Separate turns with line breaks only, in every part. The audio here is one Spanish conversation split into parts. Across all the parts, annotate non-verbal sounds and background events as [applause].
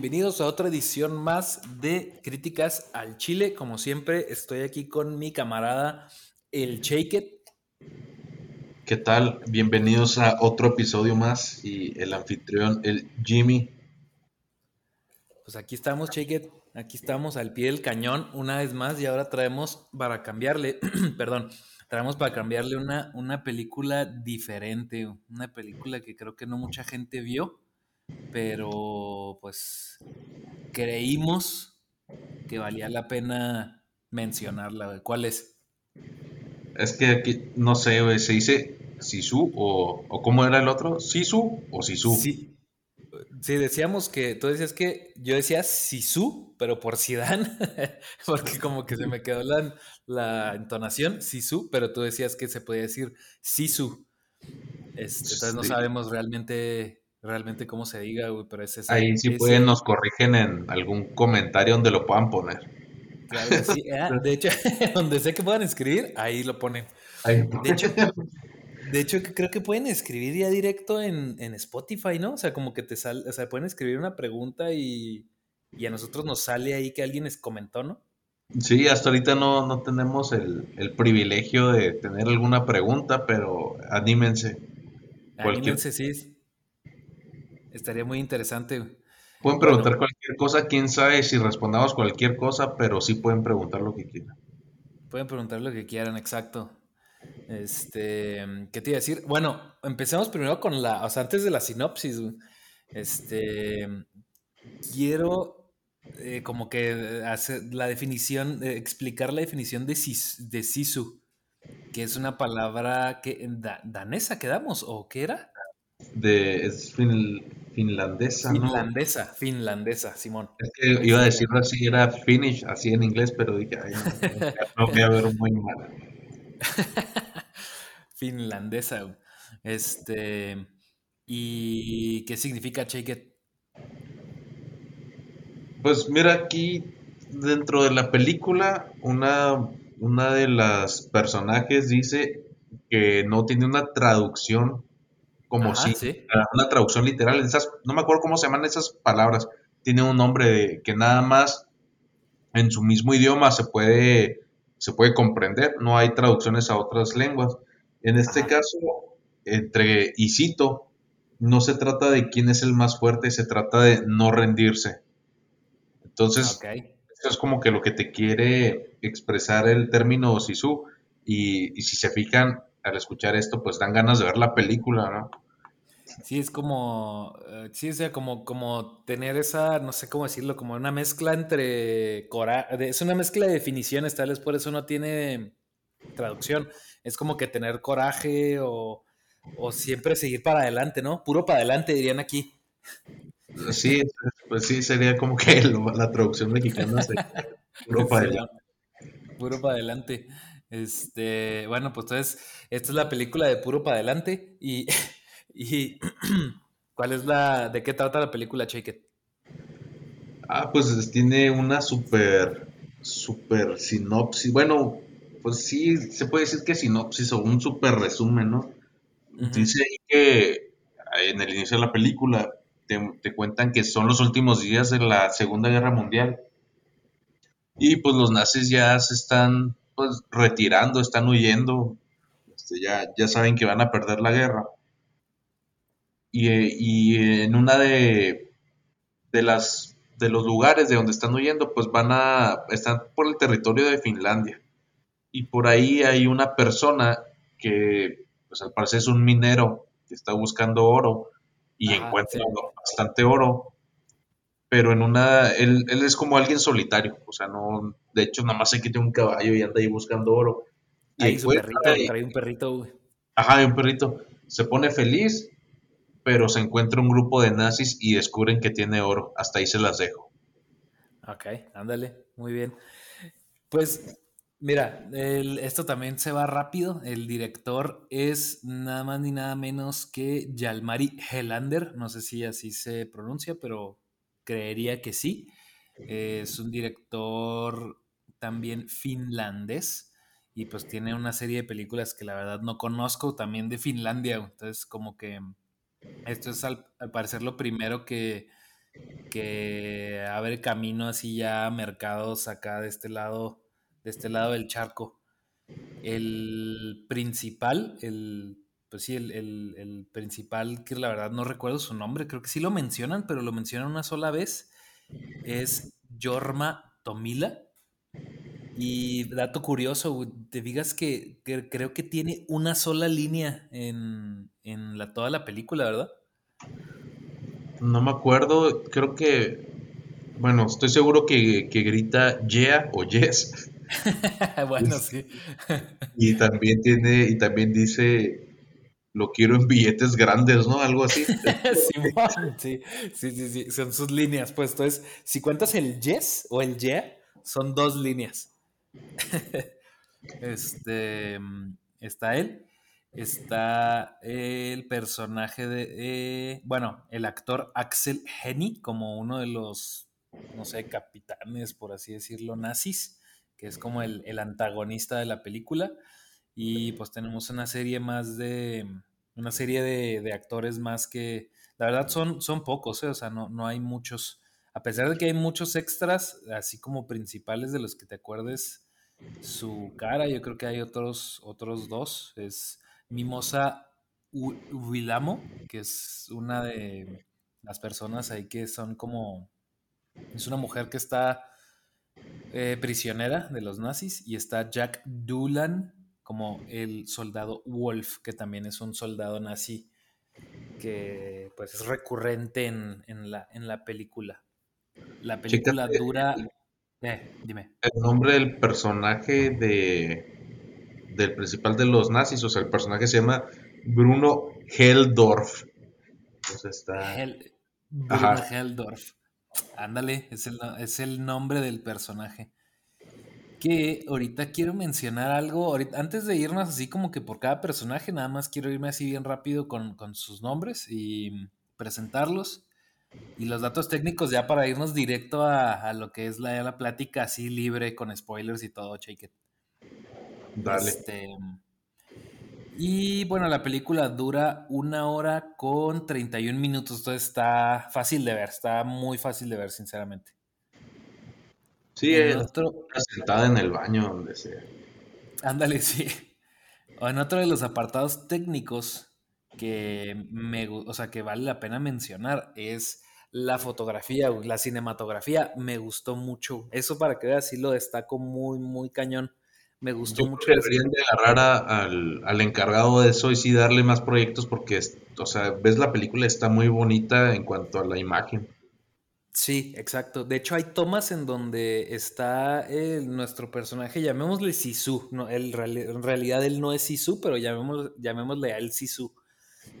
Bienvenidos a otra edición más de Críticas al Chile. Como siempre, estoy aquí con mi camarada el Shake
¿Qué tal? Bienvenidos a otro episodio más y el anfitrión, el Jimmy.
Pues aquí estamos, Shake Aquí estamos al pie del cañón una vez más y ahora traemos para cambiarle, [clears throat] perdón, traemos para cambiarle una, una película diferente, una película que creo que no mucha gente vio pero pues creímos que valía la pena mencionarla. ¿Cuál es?
Es que aquí, no sé, se dice Sisu o, o ¿cómo era el otro? ¿Sisu o Sisu?
Sí. Sí, decíamos que, tú decías que yo decía Sisu, pero por Sidán, [laughs] porque como que se me quedó la, la entonación, Sisu, pero tú decías que se podía decir Sisu. Este, entonces no sabemos realmente realmente cómo se diga, güey, pero es ese.
Ahí sí pueden, nos corrigen en algún comentario donde lo puedan poner.
Claro, sí, ah, de hecho, [laughs] donde sé que puedan escribir, ahí lo ponen. De hecho, de hecho, creo que pueden escribir ya directo en, Spotify, ¿no? O sea, como que te sale, o sea, pueden escribir una pregunta y, a nosotros nos sale ahí que alguien les comentó, ¿no?
Sí, hasta ahorita no, no tenemos el, el, privilegio de tener alguna pregunta, pero anímense.
Anímense, sí. Estaría muy interesante.
Pueden preguntar cualquier cosa, quién sabe si respondamos cualquier cosa, pero sí pueden preguntar lo que quieran.
Pueden preguntar lo que quieran, exacto. Este, ¿qué te iba a decir? Bueno, empecemos primero con la, o sea, antes de la sinopsis, este, quiero eh, como que hacer la definición, eh, explicar la definición de, de sisu, que es una palabra que danesa quedamos, ¿o qué era?
De, es finlandesa,
Finlandesa, finlandesa, Simón.
Es que iba a decirlo así, era Finnish, así en inglés, pero dije, ay, no, voy a ver muy mal. [laughs]
finlandesa, este, ¿y qué significa Shake It?
Pues mira, aquí dentro de la película, una, una de las personajes dice que no tiene una traducción como si una traducción literal. Esas, no me acuerdo cómo se llaman esas palabras. Tiene un nombre que nada más en su mismo idioma se puede, se puede comprender. No hay traducciones a otras lenguas. En este caso, entre y cito, no se trata de quién es el más fuerte, se trata de no rendirse. Entonces, esto es como que lo que te quiere expresar el término Sisu. Y, y si se fijan, al escuchar esto, pues dan ganas de ver la película, ¿no?
Sí, es como, eh, sí, o sea, como, como tener esa, no sé cómo decirlo, como una mezcla entre, es una mezcla de definiciones, tal vez por eso no tiene traducción. Es como que tener coraje o, o siempre seguir para adelante, ¿no? Puro para adelante, dirían aquí.
Sí, pues sí, sería como que la traducción mexicana [laughs] puro para adelante.
Puro para adelante. Este, bueno, pues entonces, esta es la película de Puro para adelante y, [laughs] y [clears throat] ¿cuál es la, de qué trata la película Shake It?
Ah, pues tiene una super, super sinopsis, bueno, pues sí, se puede decir que sinopsis o un super resumen, ¿no? Dice ahí que en el inicio de la película te, te cuentan que son los últimos días de la Segunda Guerra Mundial y pues los nazis ya se están pues retirando, están huyendo, este, ya, ya saben que van a perder la guerra. Y, en una de, de las de los lugares de donde están huyendo, pues van a, están por el territorio de Finlandia. Y por ahí hay una persona que, pues al parecer es un minero que está buscando oro y encuentra bastante oro pero en una, él, él, es como alguien solitario, o sea, no, de hecho, nada más se quita un caballo y anda ahí buscando oro.
Y ahí su perrito, trae un perrito, güey.
Ajá, un perrito. Se pone feliz, pero se encuentra un grupo de nazis y descubren que tiene oro. Hasta ahí se las dejo.
Ok, ándale, muy bien. Pues, mira, esto también se va rápido. El director es nada más ni nada menos que Yalmari Helander. No sé si así se pronuncia, pero creería que sí. Es un director también finlandés y pues tiene una serie de películas que la verdad no conozco también de Finlandia. Entonces como que esto es al, parecer lo primero que, que abre camino así ya a mercados acá de este lado, de este lado del charco. El principal, el, pues sí, el, el, principal, que la verdad no recuerdo su nombre, creo que sí lo mencionan, pero lo mencionan una sola vez, es Jorma Tomila. Y dato curioso, te digas que, creo que tiene una sola línea en, en la, toda la película, ¿verdad?
No me acuerdo, creo que, bueno, estoy seguro que, grita yeah o yes. [laughs] bueno, sí. y también tiene, y también dice, lo quiero en billetes grandes, ¿no? Algo así. [laughs]
sí, sí, sí, sí, son sus líneas, pues. Entonces, si cuentas el yes o el yeah, son dos líneas. [laughs] este, está él. Está el personaje de, eh, bueno, el actor Axel Henny como uno de los, no sé, capitanes, por así decirlo, nazis, que es como el, antagonista de la película. Y pues tenemos una serie más de, una serie de, actores más que, la verdad son, son pocos, ¿eh? o sea, no, no hay muchos, a pesar de que hay muchos extras, así como principales de los que te acuerdes su cara, yo creo que hay otros, otros dos, es Mimosa Huilamo, que es una de las personas ahí que son como. Es una mujer que está eh, prisionera de los nazis. Y está Jack Dulan como el soldado Wolf, que también es un soldado nazi que pues es recurrente en, la, en la película. La película dura. Eh, dime.
El nombre del personaje de del principal de los nazis, o sea, el personaje se llama Bruno Heldorf. Entonces está...
Bruno Heldorf. Ándale, es el, es el nombre del personaje. Que ahorita quiero mencionar algo, antes de irnos así como que por cada personaje, nada más quiero irme así bien rápido con, sus nombres y presentarlos. Y los datos técnicos ya para irnos directo a, lo que es la, la plática así libre con spoilers y todo, shake it. Este, y bueno, la película dura una hora con 31 minutos, entonces está fácil de ver, está muy fácil de ver, sinceramente.
Sí, es sentada en el baño, donde sea.
Ándale, [laughs] sí. En otro de los apartados técnicos que me, o sea, que vale la pena mencionar es la fotografía, la cinematografía. Me gustó mucho. Eso para que veas, sí lo destaco muy, muy cañón. Me gustó mucho.
Deberían de agarrar al, encargado de eso y sí darle más proyectos porque, o sea, ves la película, está muy bonita en cuanto a la imagen.
Sí, exacto. De hecho, hay tomas en donde está nuestro personaje, llamémosle Sisu. No, en realidad él no es Sisu, pero llamémosle, llamémosle a él Sisu.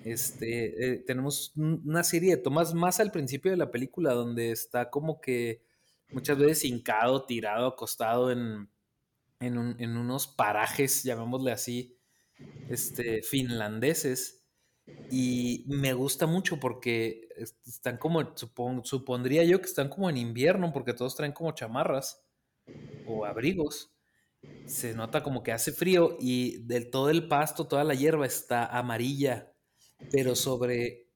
Este, eh, tenemos una serie de tomas más al principio de la película donde está como que muchas veces hincado, tirado, acostado en, en, unos parajes, llamémosle así, este, finlandeses. Y me gusta mucho porque están como, supondría yo que están como en invierno, porque todos traen como chamarras o abrigos. Se nota como que hace frío y del todo el pasto, toda la hierba está amarilla, pero sobre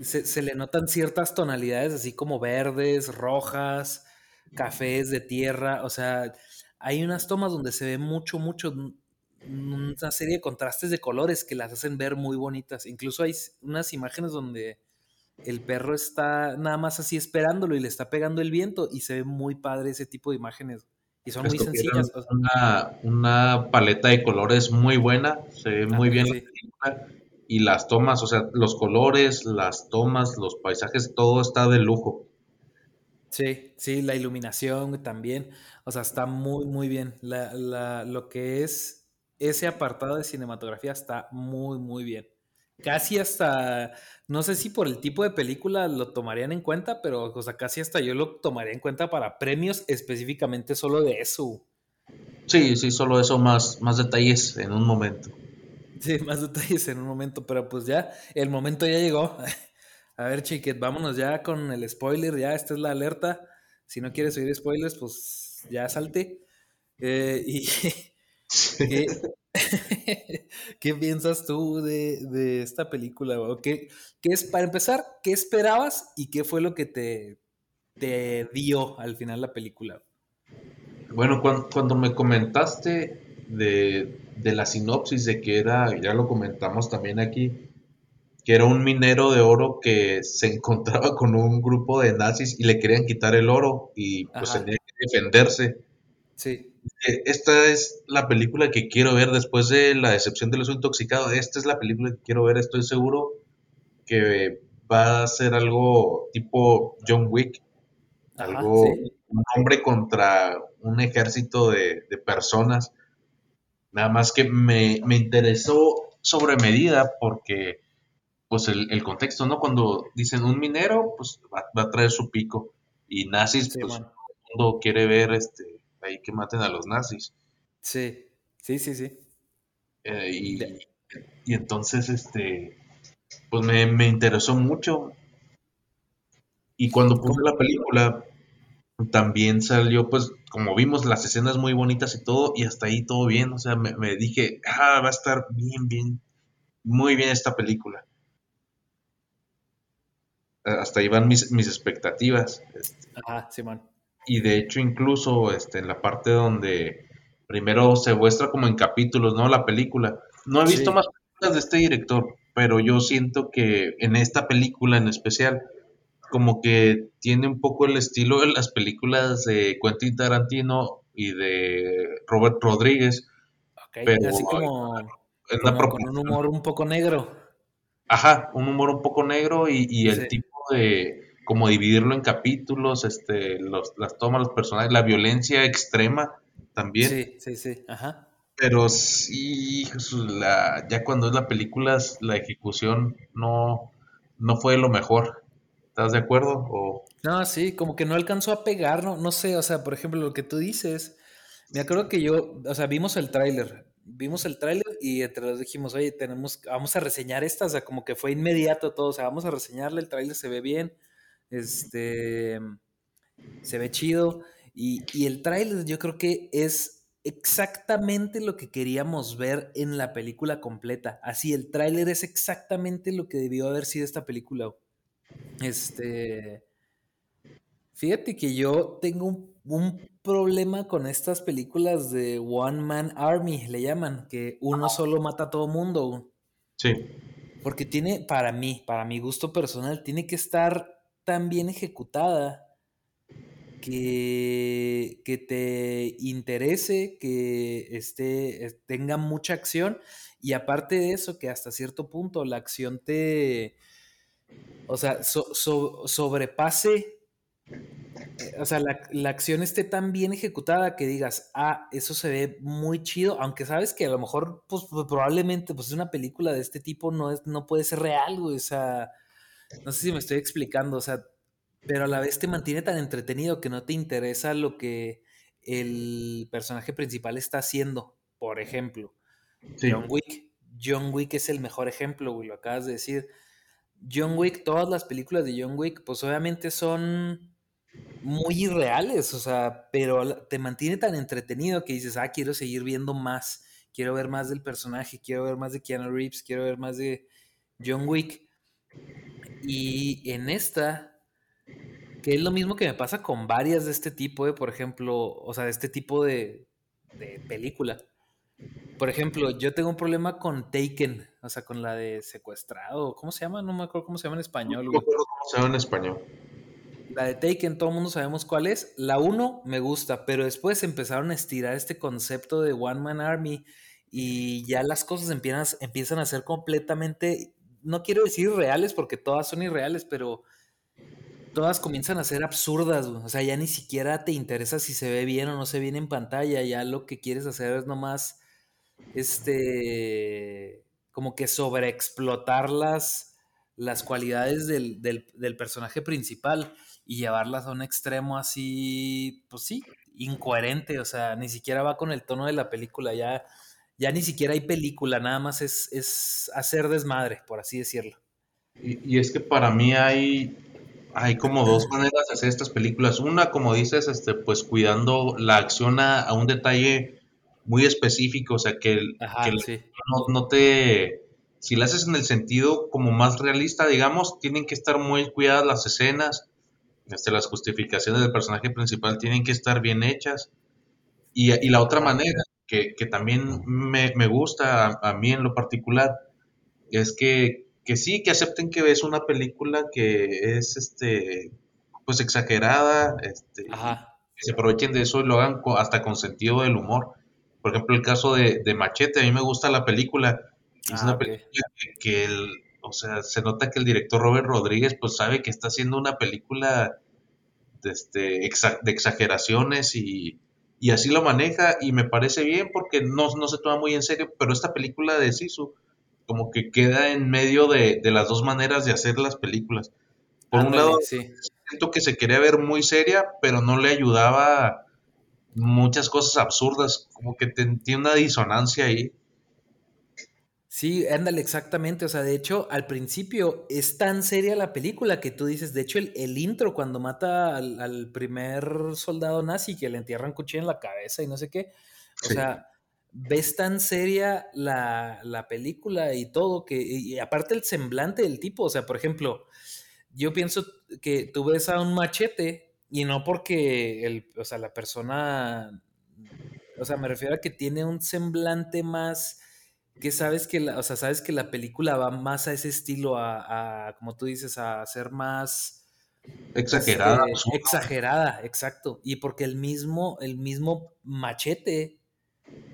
se, se, le notan ciertas tonalidades así como verdes, rojas, cafés de tierra, o sea, hay unas tomas donde se ve mucho, mucho, una serie de contrastes de colores que las hacen ver muy bonitas. Incluso hay unas imágenes donde el perro está nada más así esperándolo y le está pegando el viento y se ve muy padre ese tipo de imágenes. Y son muy sencillas.
Una, paleta de colores muy buena, se ve muy bien y las tomas, o sea, los colores, las tomas, los paisajes, todo está de lujo.
Sí, sí, la iluminación también. O sea, está muy, muy bien. lo que es ese apartado de cinematografía está muy, muy bien. Casi hasta, no sé si por el tipo de película lo tomarían en cuenta, pero o sea, casi hasta yo lo tomaría en cuenta para premios específicamente solo de eso.
Sí, sí, solo eso, más, más detalles en un momento.
Sí, más detalles en un momento, pero pues ya, el momento ya llegó. [laughs] A ver, chiquet, vámonos ya con el spoiler, ya esta es la alerta. Si no quieres oír spoilers, pues ya salte. Eh, y [laughs] [laughs] ¿Qué, piensas tú de, esta película? ¿Qué, ¿Qué, es, para empezar, qué esperabas y qué fue lo que te, te dio al final la película?
Bueno, cuando, me comentaste de, de, la sinopsis de que era, ya lo comentamos también aquí, que era un minero de oro que se [laughs] encontraba con un grupo de nazis y le querían quitar el oro y pues tenía que defenderse.
Sí.
Esta es la película que quiero ver después de la decepción del uso intoxicado. Esta es la película que quiero ver. Estoy seguro que va a ser algo tipo John Wick. algo, un hombre contra un ejército de, personas. Nada más que me, me, interesó sobre medida porque, pues, el, contexto, ¿no? Cuando dicen un minero, pues va, a traer su pico. Y nazis, pues, todo el mundo quiere ver este ahí que maten a los nazis.
Sí, sí, sí, sí.
Eh, y, entonces, este, pues me, interesó mucho. Y cuando puse la película, también salió, pues, como vimos, las escenas muy bonitas y todo, y hasta ahí todo bien. O sea, me, dije, ah, va a estar bien, bien, muy bien esta película. Hasta ahí van mis, mis expectativas.
Este. Ajá, Simón.
Y de hecho, incluso este, en la parte donde primero se muestra como en capítulos, ¿no? La película. No he visto más películas de este director, pero yo siento que en esta película en especial, como que tiene un poco el estilo de las películas de Quentin Tarantino y de Robert Rodríguez.
pero así como, con un humor un poco negro.
Ajá, un humor un poco negro y, el tipo de como dividirlo en capítulos, este, los, las tomas, los personajes, la violencia extrema también.
Sí, sí, sí, ajá.
Pero sí, la, ya cuando es la película, la ejecución no, no fue lo mejor. ¿Estás de acuerdo? O...
No, sí, como que no alcanzó a pegar, no, no sé, o sea, por ejemplo, lo que tú dices, me acuerdo que yo, o sea, vimos el tráiler, vimos el tráiler y entre los dijimos, oye, tenemos, vamos a reseñar esta, o sea, como que fue inmediato todo, o sea, vamos a reseñarle, el tráiler se ve bien, este, se ve chido. Y, el tráiler yo creo que es exactamente lo que queríamos ver en la película completa. Así, el tráiler es exactamente lo que debió haber sido esta película. Este. Fíjate que yo tengo un, un, problema con estas películas de One Man Army, le llaman, que uno solo mata a todo mundo.
Sí.
Porque tiene, para mí, para mi gusto personal, tiene que estar tan bien ejecutada que, que te interese, que esté, tenga mucha acción y aparte de eso, que hasta cierto punto la acción te, o sea, sobrepase, eh, o sea, la, acción esté tan bien ejecutada que digas, ah, eso se ve muy chido, aunque sabes que a lo mejor, pues probablemente, pues una película de este tipo no, es, no puede ser real, o sea, no sé si me estoy explicando, o sea, pero a la vez te mantiene tan entretenido que no te interesa lo que el personaje principal está haciendo. Por ejemplo, John Wick. John Wick es el mejor ejemplo, güey, lo acabas de decir. John Wick, todas las películas de John Wick, pues obviamente son muy irreales, o sea, pero te mantiene tan entretenido que dices, ah, quiero seguir viendo más, quiero ver más del personaje, quiero ver más de Keanu Reeves, quiero ver más de John Wick. Y en esta, que es lo mismo que me pasa con varias de este tipo, de, por ejemplo, o sea, de este tipo de, película. Por ejemplo, yo tengo un problema con Taken, o sea, con la de secuestrado, ¿cómo se llama? No me acuerdo cómo se llama en español.
No me acuerdo cómo se llama en español.
La de Taken, todo el mundo sabemos cuál es. La 1 me gusta, pero después empezaron a estirar este concepto de One Man Army y ya las cosas empiezan, empiezan a ser completamente no quiero decir reales porque todas son irreales, pero todas comienzan a ser absurdas, O sea, ya ni siquiera te interesa si se ve bien o no se ve bien en pantalla. Ya lo que quieres hacer es nomás, este, como que sobreexplotar las, las cualidades del, del personaje principal y llevarlas a un extremo así, pues sí, incoherente. O sea, ni siquiera va con el tono de la película. Ya ya ni siquiera hay película, nada más es, hacer desmadre, por así decirlo.
Y, es que para mí hay, hay como dos maneras de hacer estas películas. Una, como dices, este, pues cuidando la acción a, un detalle muy específico, o sea, que, no, te... Si la haces en el sentido como más realista, digamos, tienen que estar muy cuidadas las escenas, este, las justificaciones del personaje principal tienen que estar bien hechas. Y, y la otra manera, que, que también me, me gusta a, a, mí en lo particular, es que, que sí, que acepten que es una película que es este pues exagerada, este, que se aprovechen de eso y lo hagan hasta con sentido del humor. Por ejemplo, el caso de, Machete, a mí me gusta la película. Es ah, una película que, el, o sea, se nota que el director Robert Rodríguez pues sabe que está haciendo una película de, este, de exageraciones y, y, así lo maneja y me parece bien porque no, no, se toma muy en serio, pero esta película de Sisu como que queda en medio de, de las dos maneras de hacer las películas. Por un lado, siento que se quería ver muy seria, pero no le ayudaba muchas cosas absurdas, como que tiene una disonancia ahí.
Sí, ándale, exactamente. O sea, de hecho, al principio es tan seria la película que tú dices, de hecho, el, intro cuando mata al, primer soldado nazi que le entierran cuchillo en la cabeza y no sé qué. O sea, ves tan seria la, la, película y todo que, y aparte el semblante del tipo, o sea, por ejemplo, yo pienso que tú ves a un machete y no porque el, o sea, la persona, o sea, me refiero a que tiene un semblante más que sabes que la, o sea, sabes que la película va más a ese estilo, a, como tú dices, a ser más
exagerada.
Este, exagerada, exacto. Y porque el mismo, el mismo machete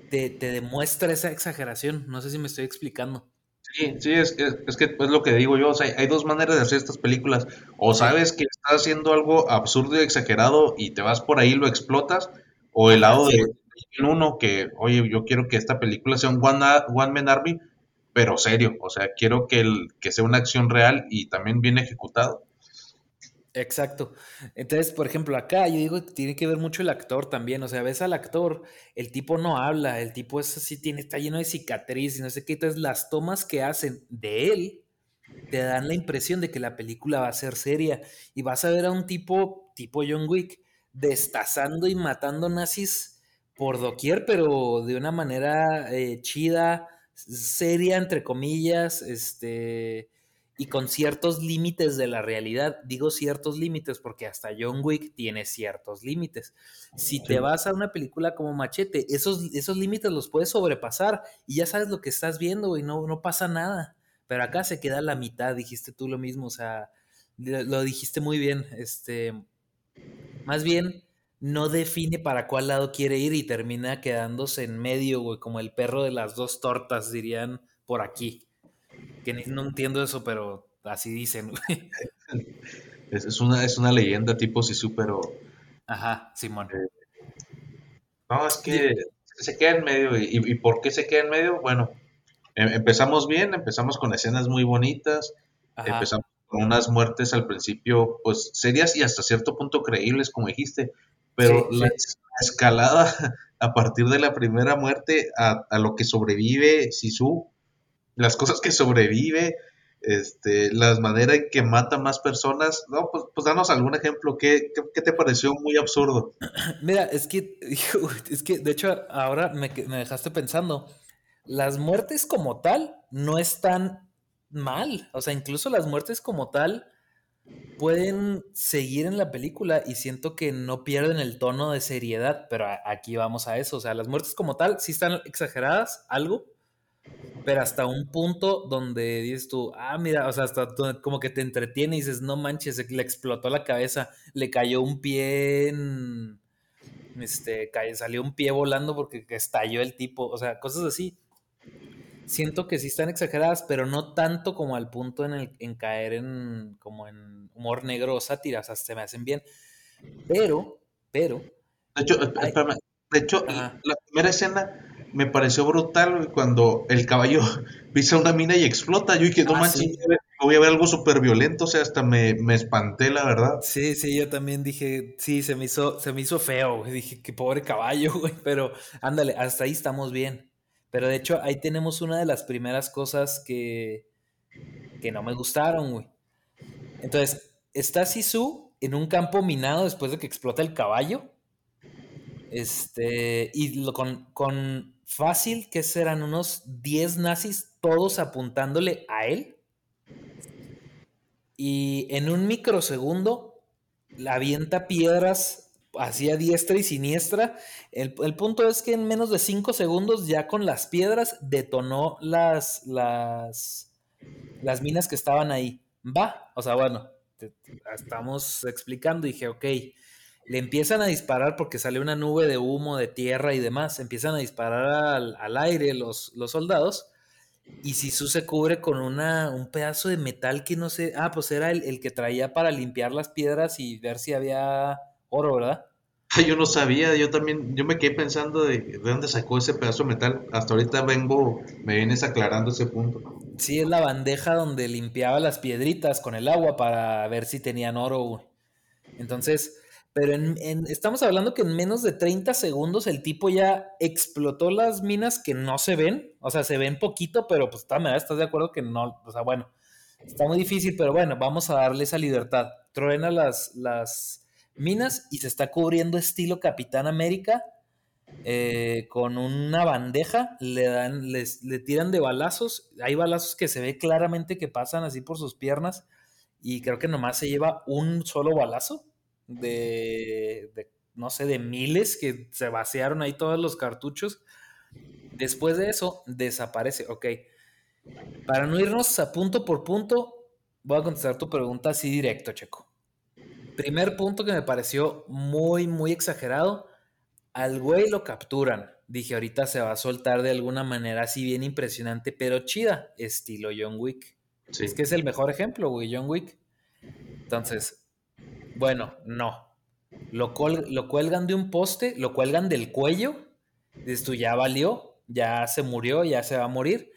te, te demuestra esa exageración. No sé si me estoy explicando.
Sí, sí, es, es, que es lo que digo yo, o sea, hay dos maneras de hacer estas películas, o sabes que estás haciendo algo absurdo y exagerado y te vas por ahí y lo explotas, o el lado de uno que, oye, yo quiero que esta película sea un One, one Man Army, pero serio, o sea, quiero que, el, que sea una acción real y también bien ejecutado.
Exacto. Entonces, por ejemplo, acá yo digo que tiene que ver mucho el actor también. O sea, ves al actor, el tipo no habla, el tipo es así, tiene, está lleno de cicatriz y no sé qué. Entonces, las tomas que hacen de él te dan la impresión de que la película va a ser seria. Y vas a ver a un tipo, tipo John Wick, destazando y matando nazis por doquier, pero de una manera eh, chida, seria, entre comillas, este y con ciertos límites de la realidad. Digo ciertos límites porque hasta John Wick tiene ciertos límites. Si te vas a una película como Machete, esos, esos límites los puedes sobrepasar y ya sabes lo que estás viendo y no, no pasa nada. Pero acá se queda la mitad, dijiste tú lo mismo, o sea, lo dijiste muy bien. Este, más bien, no define para cuál lado quiere ir y termina quedándose en medio, güey, como el perro de las dos tortas, dirían por aquí que no entiendo eso, pero así dicen, [laughs]
Es, una, es una leyenda tipo Sisu, pero...
Ajá, Simón.
Eh, no, es que se queda en medio. Y, por qué se queda en medio? Bueno, em, empezamos bien, empezamos con escenas muy bonitas, empezamos con unas muertes al principio, pues serias y hasta cierto punto creíbles, como dijiste, pero la, escalada [laughs] a partir de la primera muerte a, a lo que sobrevive Sisu las cosas que sobrevive, este, las maneras en que mata más personas. No, pues, pues danos algún ejemplo. ¿Qué, ¿Qué, te pareció muy absurdo? [clears throat]
Mira, es que, [laughs] es que de hecho ahora me, me dejaste pensando. Las muertes como tal no están mal. O sea, incluso las muertes como tal pueden seguir en la película y siento que no pierden el tono de seriedad, pero aquí vamos a eso. O sea, las muertes como tal sí están exageradas, algo, pero hasta un punto donde dices tú, ah, mira, o sea, hasta como que te entretiene y dices, no manches, le explotó la cabeza, le cayó un pie en, este, salió un pie volando porque estalló el tipo, o sea, cosas así. Siento que sí están exageradas, pero no tanto como al punto en, el, en caer en, como en humor negro o sátira, o sea, se me hacen bien. Pero, pero...
De hecho, espérame, de hecho, la primera escena me pareció brutal cuando el caballo [laughs] pisa una mina y explota. Yo dije, no ah, manches, voy a ver algo súper violento, o sea, hasta me, espanté, la verdad.
Sí, sí, yo también dije, sí, se me hizo, se me hizo feo, Dije, qué pobre caballo, [laughs] güey. Pero ándale, hasta ahí estamos bien. Pero de hecho, ahí tenemos una de las primeras cosas que, que no me gustaron, güey. Entonces, está Sisu en un campo minado después de que explota el caballo. Este, y con, con fácil que serán unos 10 nazis todos apuntándole a él. Y en un microsegundo la avienta piedras hacia diestra y siniestra. El, punto es que en menos de 5 segundos ya con las piedras detonó las, las, las minas que estaban ahí. Va, o sea, bueno, estamos explicando dije, ok, le empiezan a disparar porque sale una nube de humo, de tierra y demás, empiezan a disparar al, aire los, los, soldados. Y Sisu se cubre con una, un pedazo de metal que no sé, ah, pues era el, que traía para limpiar las piedras y ver si había oro, ¿verdad?
Yo no sabía, yo también, yo me quedé pensando de, de dónde sacó ese pedazo de metal. Hasta ahorita vengo, me vienes aclarando ese punto.
Sí, es la bandeja donde limpiaba las piedritas con el agua para ver si tenían oro. Entonces, pero en, estamos hablando que en menos de 30 segundos el tipo ya explotó las minas que no se ven. O sea, se ven poquito, pero pues está, ¿estás de acuerdo que no? O sea, bueno, está muy difícil, pero bueno, vamos a darle esa libertad. Truena las, las minas y se está cubriendo estilo Capitán América eh, con una bandeja, le dan, les, le tiran de balazos. Hay balazos que se ve claramente que pasan así por sus piernas. Y creo que nomás se lleva un solo balazo de, no sé, de miles que se vaciaron ahí todos los cartuchos. Después de eso, desaparece. Ok. Para no irnos a punto por punto, voy a contestar tu pregunta así directo, Checo. Primer punto que me pareció muy, muy exagerado al güey lo capturan. Dije, ahorita se va a soltar de alguna manera así bien impresionante, pero chida, estilo John Wick. Es que es el mejor ejemplo, güey, John Wick. Entonces, bueno, no. Lo, lo cuelgan de un poste, lo cuelgan del cuello. Esto ya valió, ya se murió, ya se va a morir.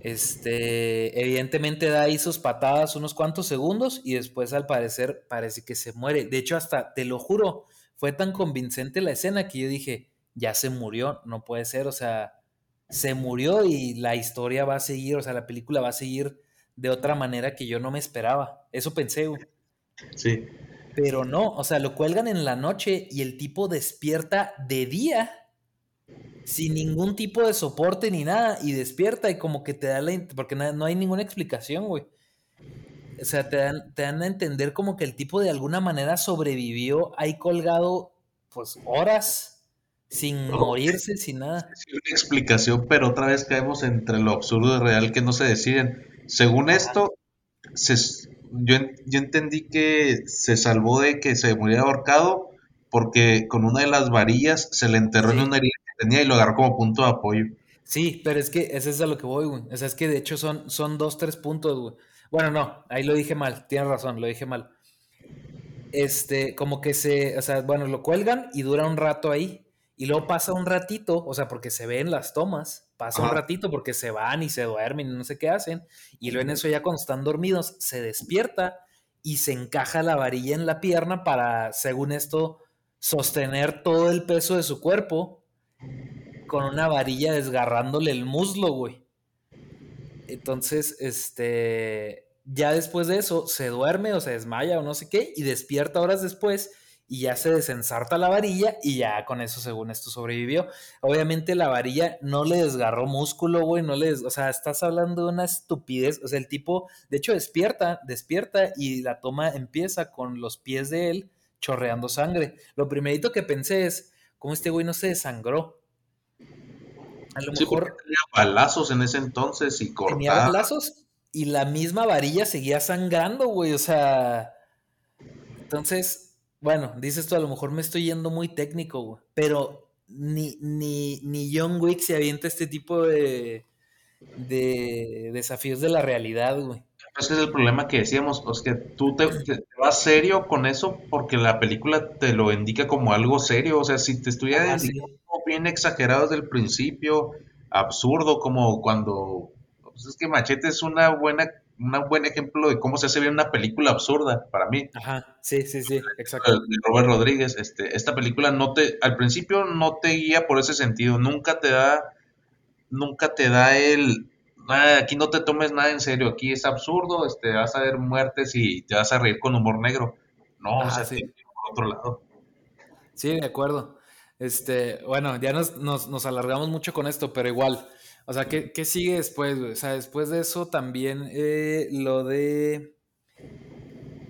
Este, evidentemente da ahí sus patadas unos cuantos segundos y después al parecer parece que se muere. De hecho, hasta, te lo juro, fue tan convincente la escena que yo dije, ya se murió, no puede ser, o sea, se murió y la historia va a seguir, o sea, la película va a seguir de otra manera que yo no me esperaba. Eso pensé.
Sí.
Pero no, o sea, lo cuelgan en la noche y el tipo despierta de día sin ningún tipo de soporte ni nada y despierta y como que te da la... porque no hay ninguna explicación, güey o sea, te dan, te dan a entender como que el tipo de alguna manera sobrevivió ahí colgado, pues, horas, sin morirse, sin nada.
Sí, una explicación, pero otra vez caemos entre lo absurdo y real que no se deciden. Según esto, yo, yo entendí que se salvó de que se muriera ahorcado porque con una de las varillas se le enterró en una herida tenía y lo agarró como punto de apoyo.
Sí, pero es que ese es a lo que voy, güey. O sea, es que de hecho son, son dos, tres puntos, güey. Bueno, no, ahí lo dije mal, tienes razón, lo dije mal. Este, como que se, o sea, bueno, lo cuelgan y dura un rato ahí. Y luego pasa un ratito, o sea, porque se ven las tomas, pasa un ratito porque se van y se duermen y no sé qué hacen. Y luego en eso ya cuando están dormidos, se despierta y se encaja la varilla en la pierna para, según esto, sostener todo el peso de su cuerpo con una varilla desgarrándole el muslo, güey. Entonces, este, ya después de eso se duerme o se desmaya o no sé qué y despierta horas después y ya se desensarta la varilla y ya con eso, según esto, sobrevivió. Obviamente la varilla no le desgarró músculo, güey, no le, o sea, estás hablando de una estupidez, o sea, el tipo, de hecho, despierta, despierta y la toma empieza con los pies de él chorreando sangre. Lo primerito que pensé es, ¿cómo este güey no se desangró?
A lo mejor. Tenía balazos en ese entonces y cortaba. Tenía balazos
y la misma varilla seguía sangrando, güey. O sea. Entonces, bueno, dices tú, a lo mejor me estoy yendo muy técnico, güey. Pero ni, ni, ni John Wick se avienta este tipo de, de desafíos de la realidad, güey.
Ese es el problema que decíamos, es que tú te, vas serio con eso porque la película te lo indica como algo serio, o sea, si te estuviera bien exagerado desde el principio, absurdo, como cuando... Pues es que Machete es una buena un buen ejemplo de cómo se hace bien una película absurda para mí.
Ajá, sí, sí, sí, exacto.
De Robert Rodríguez, este, esta película no te, al principio no te guía por ese sentido, nunca te da, nunca te da el, aquí no te tomes nada en serio, aquí es absurdo, este, vas a ver muertes y te vas a reír con humor negro. No, o sea, sí. por otro lado.
Sí, de acuerdo. Este, bueno, ya nos, nos, alargamos mucho con esto, pero igual. O sea, ¿qué, qué sigue después? O sea, después de eso también eh, lo de...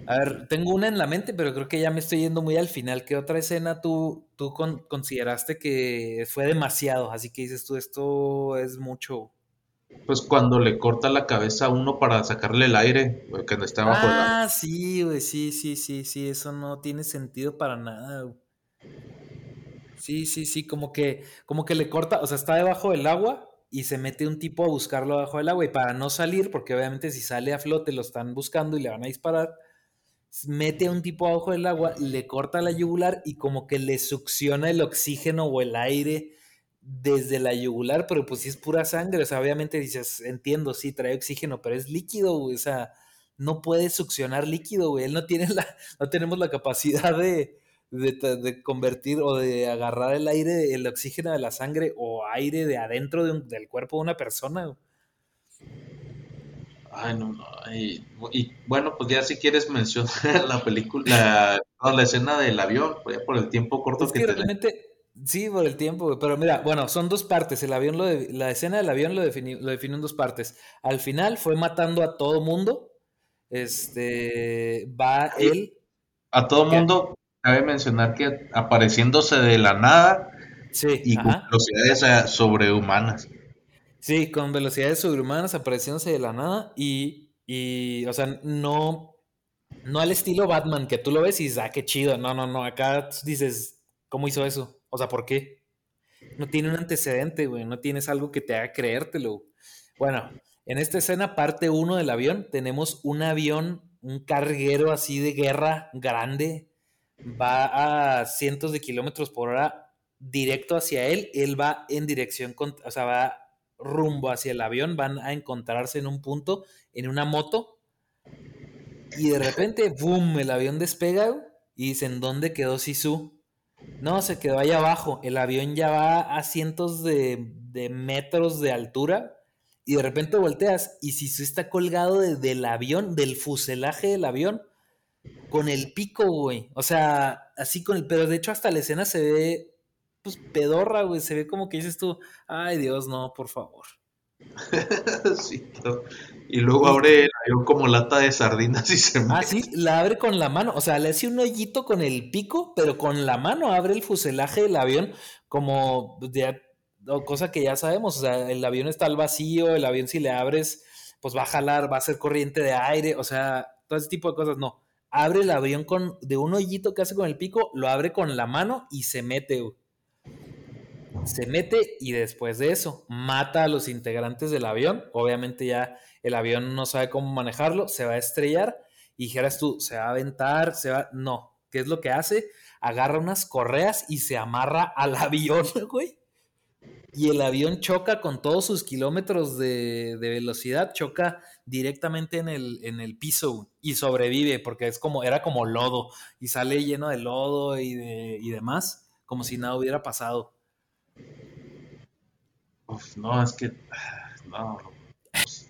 A ver, tengo una en la mente, pero creo que ya me estoy yendo muy al final. ¿Qué otra escena tú, tú consideraste que fue demasiado? Así que dices tú, esto es mucho.
Pues cuando le corta la cabeza a uno para sacarle el aire, que no está bajo
Ah, sí, güey, sí, sí, sí, sí, eso no tiene sentido para nada. Sí, sí, sí, como que, como que le corta, o sea, está debajo del agua y se mete un tipo a buscarlo debajo del agua y para no salir, porque obviamente si sale a flote lo están buscando y le van a disparar, mete a un tipo abajo del agua, le corta la yugular y como que le succiona el oxígeno o el aire desde la yugular, pero pues si es pura sangre, o sea, obviamente dices, entiendo, sí, trae oxígeno, pero es líquido, güey, o sea, no puede succionar líquido, güey, él no tiene la, [laughs] no tenemos la capacidad de, de, convertir o de agarrar el aire, el oxígeno de la sangre o aire de adentro del cuerpo de una persona.
Ay, no, no. Y, bueno, pues ya si quieres mencionar [laughs] la película, la, escena del avión, pues ya por el tiempo corto
que, realmente, Sí, por el tiempo, pero mira, bueno, son dos partes. El avión lo de, la escena del avión lo definió, lo definió en dos partes. Al final fue matando a todo mundo. Este va él.
A todo mundo, cabe mencionar que apareciéndose de la nada
sí,
y con velocidades sobrehumanas.
Sí, con velocidades sobrehumanas apareciéndose de la nada y, y, o sea, no, no al estilo Batman, que tú lo ves y dices, ah, qué chido. No, no, no, acá dices, ¿cómo hizo eso? O sea, ¿por qué? No tiene un antecedente, güey, no tienes algo que te haga creértelo. Bueno, en esta escena, parte uno del avión, tenemos un avión, un carguero así de guerra grande, va a cientos de kilómetros por hora directo hacia él, él va en dirección, o sea, va rumbo hacia el avión, van a encontrarse en un punto, en una moto, y de repente, ¡boom!, el avión despega y dicen, ¿dónde quedó Sisu? No, se quedó ahí abajo, el avión ya va a cientos de, metros de altura y de repente volteas y Sisu está colgado del avión, del fuselaje del avión, con el pico, güey. O sea, así con el. Pero de hecho, hasta la escena se ve, pues, pedorra, güey. Se ve como que dices tú, ay, Dios, no, por favor. [laughs]
sí, Y luego abre el avión como lata de sardinas y se
Ah, sí, la abre con la mano. O sea, le hace un hoyito con el pico, pero con la mano abre el fuselaje del avión, como ya, cosa que ya sabemos. O sea, el avión está al vacío, el avión si le abres, pues va a jalar, va a ser corriente de aire. O sea, todo ese tipo de cosas, no abre el avión con, de un hoyito que hace con el pico, lo abre con la mano y se mete. Se mete y después de eso mata a los integrantes del avión. Obviamente ya el avión no sabe cómo manejarlo, se va a estrellar y dijeras tú, se va a aventar, se va... No, ¿qué es lo que hace? Agarra unas correas y se amarra al [laughs] avión, güey. Y el avión choca con todos sus kilómetros de, de velocidad, choca directamente en el, en el piso y sobrevive porque es como, era como lodo y sale lleno de lodo y, de, y demás, como si nada hubiera pasado.
No, es que, [sighs] no,
sí,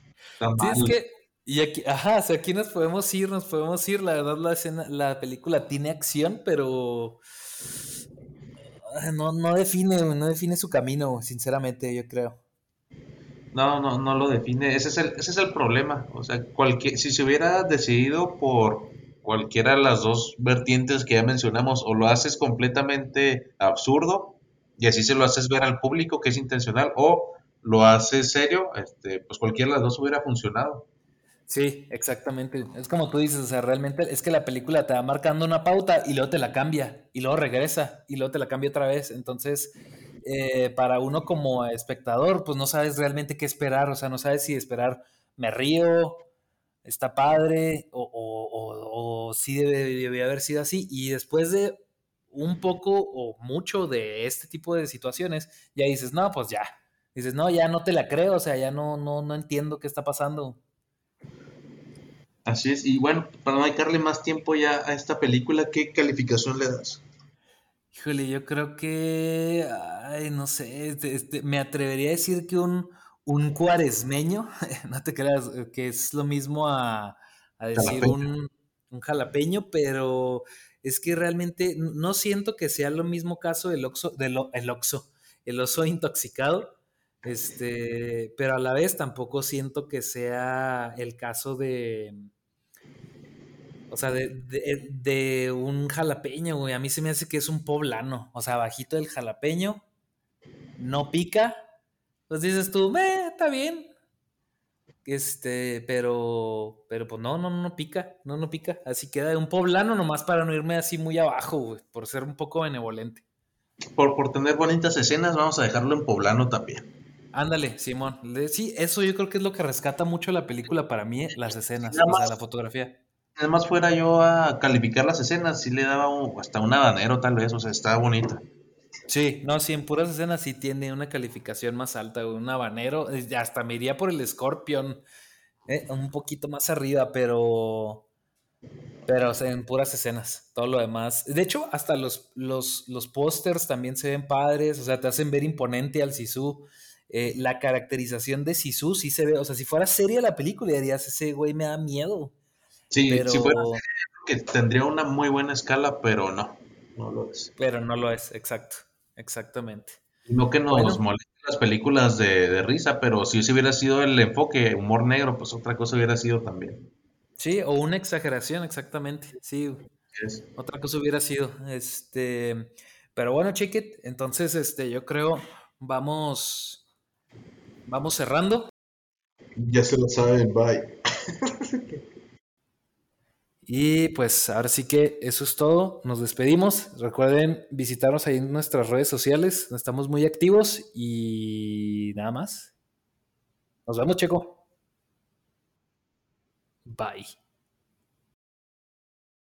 es que, y aquí, ajá, o aquí nos podemos ir, nos podemos ir, la verdad la escena, la película tiene acción, pero no, no define, no define su camino, sinceramente, yo creo.
No, no, no lo define. Ese es el, ese es el problema. O sea, cualquier, si se hubiera decidido por cualquiera de las dos vertientes que ya mencionamos, o lo haces completamente absurdo y así se lo haces ver al público que es intencional, o lo haces serio, este, pues cualquiera de las dos hubiera funcionado.
Sí, exactamente. Es como tú dices, o sea, realmente es que la película te va marcando una pauta y luego te la cambia, y luego regresa, y luego te la cambia otra vez. Entonces, eh, para uno como espectador, pues no sabes realmente qué esperar, o sea, no sabes si esperar me río, está padre, o, o, sí debe, haber sido así. Y después de un poco o mucho de este tipo de situaciones, ya dices, no, pues ya. Dices, no, ya no te la creo, o sea, ya no, no, no entiendo qué está pasando.
Así es, y bueno, para no dedicarle más tiempo ya a esta película, ¿qué calificación le das?
Híjole, yo creo que, ay, no sé, este, este, me atrevería a decir que un, un cuaresmeño, [laughs] no te creas, que es lo mismo a, decir un, jalapeño, pero es que realmente no siento que sea lo mismo caso del oxo, del el el oso intoxicado, este, pero a la vez tampoco siento que sea el caso de, o sea, de, un jalapeño, güey. A mí se me hace que es un poblano, o sea, bajito del jalapeño, no pica, pues dices tú, eh, está bien, este, pero, pero pues no, no, no pica, no, no pica. Así queda un poblano nomás para no irme así muy abajo, por ser un poco benevolente.
Por, por tener bonitas escenas, vamos a dejarlo en poblano también.
Ándale, Simón. Sí, eso yo creo que es lo que rescata mucho la película para mí, las escenas, o sea, la fotografía.
Además, fuera yo a calificar las escenas, sí le daba hasta un habanero tal vez, o sea, estaba bonita.
Sí, no, sí, en puras escenas sí tiene una calificación más alta, un habanero, hasta me iría por el Scorpion, eh, un poquito más arriba, pero pero en puras escenas, todo lo demás. De hecho, hasta los, los, los pósters también se ven padres, o sea, te hacen ver imponente al Sisu. Eh, la caracterización de Sisu sí se ve, o sea, si fuera seria la película, dirías, ese güey me da miedo.
Sí, si fuera seria, que tendría una muy buena escala, pero no, no lo es.
Pero no lo es, exacto. Exactamente.
No que nos molesten las películas de, risa, pero si ese hubiera sido el enfoque, humor negro, pues otra cosa hubiera sido también.
Sí, o una exageración, exactamente. Sí, otra cosa hubiera sido. Este, pero bueno, chiquit, entonces este, yo creo vamos, vamos cerrando.
Ya se lo saben, bye. [laughs]
Y pues ahora sí que eso es todo. Nos despedimos. Recuerden visitarnos ahí en nuestras redes sociales. Estamos muy activos y nada más. Nos vemos, Checo. Bye.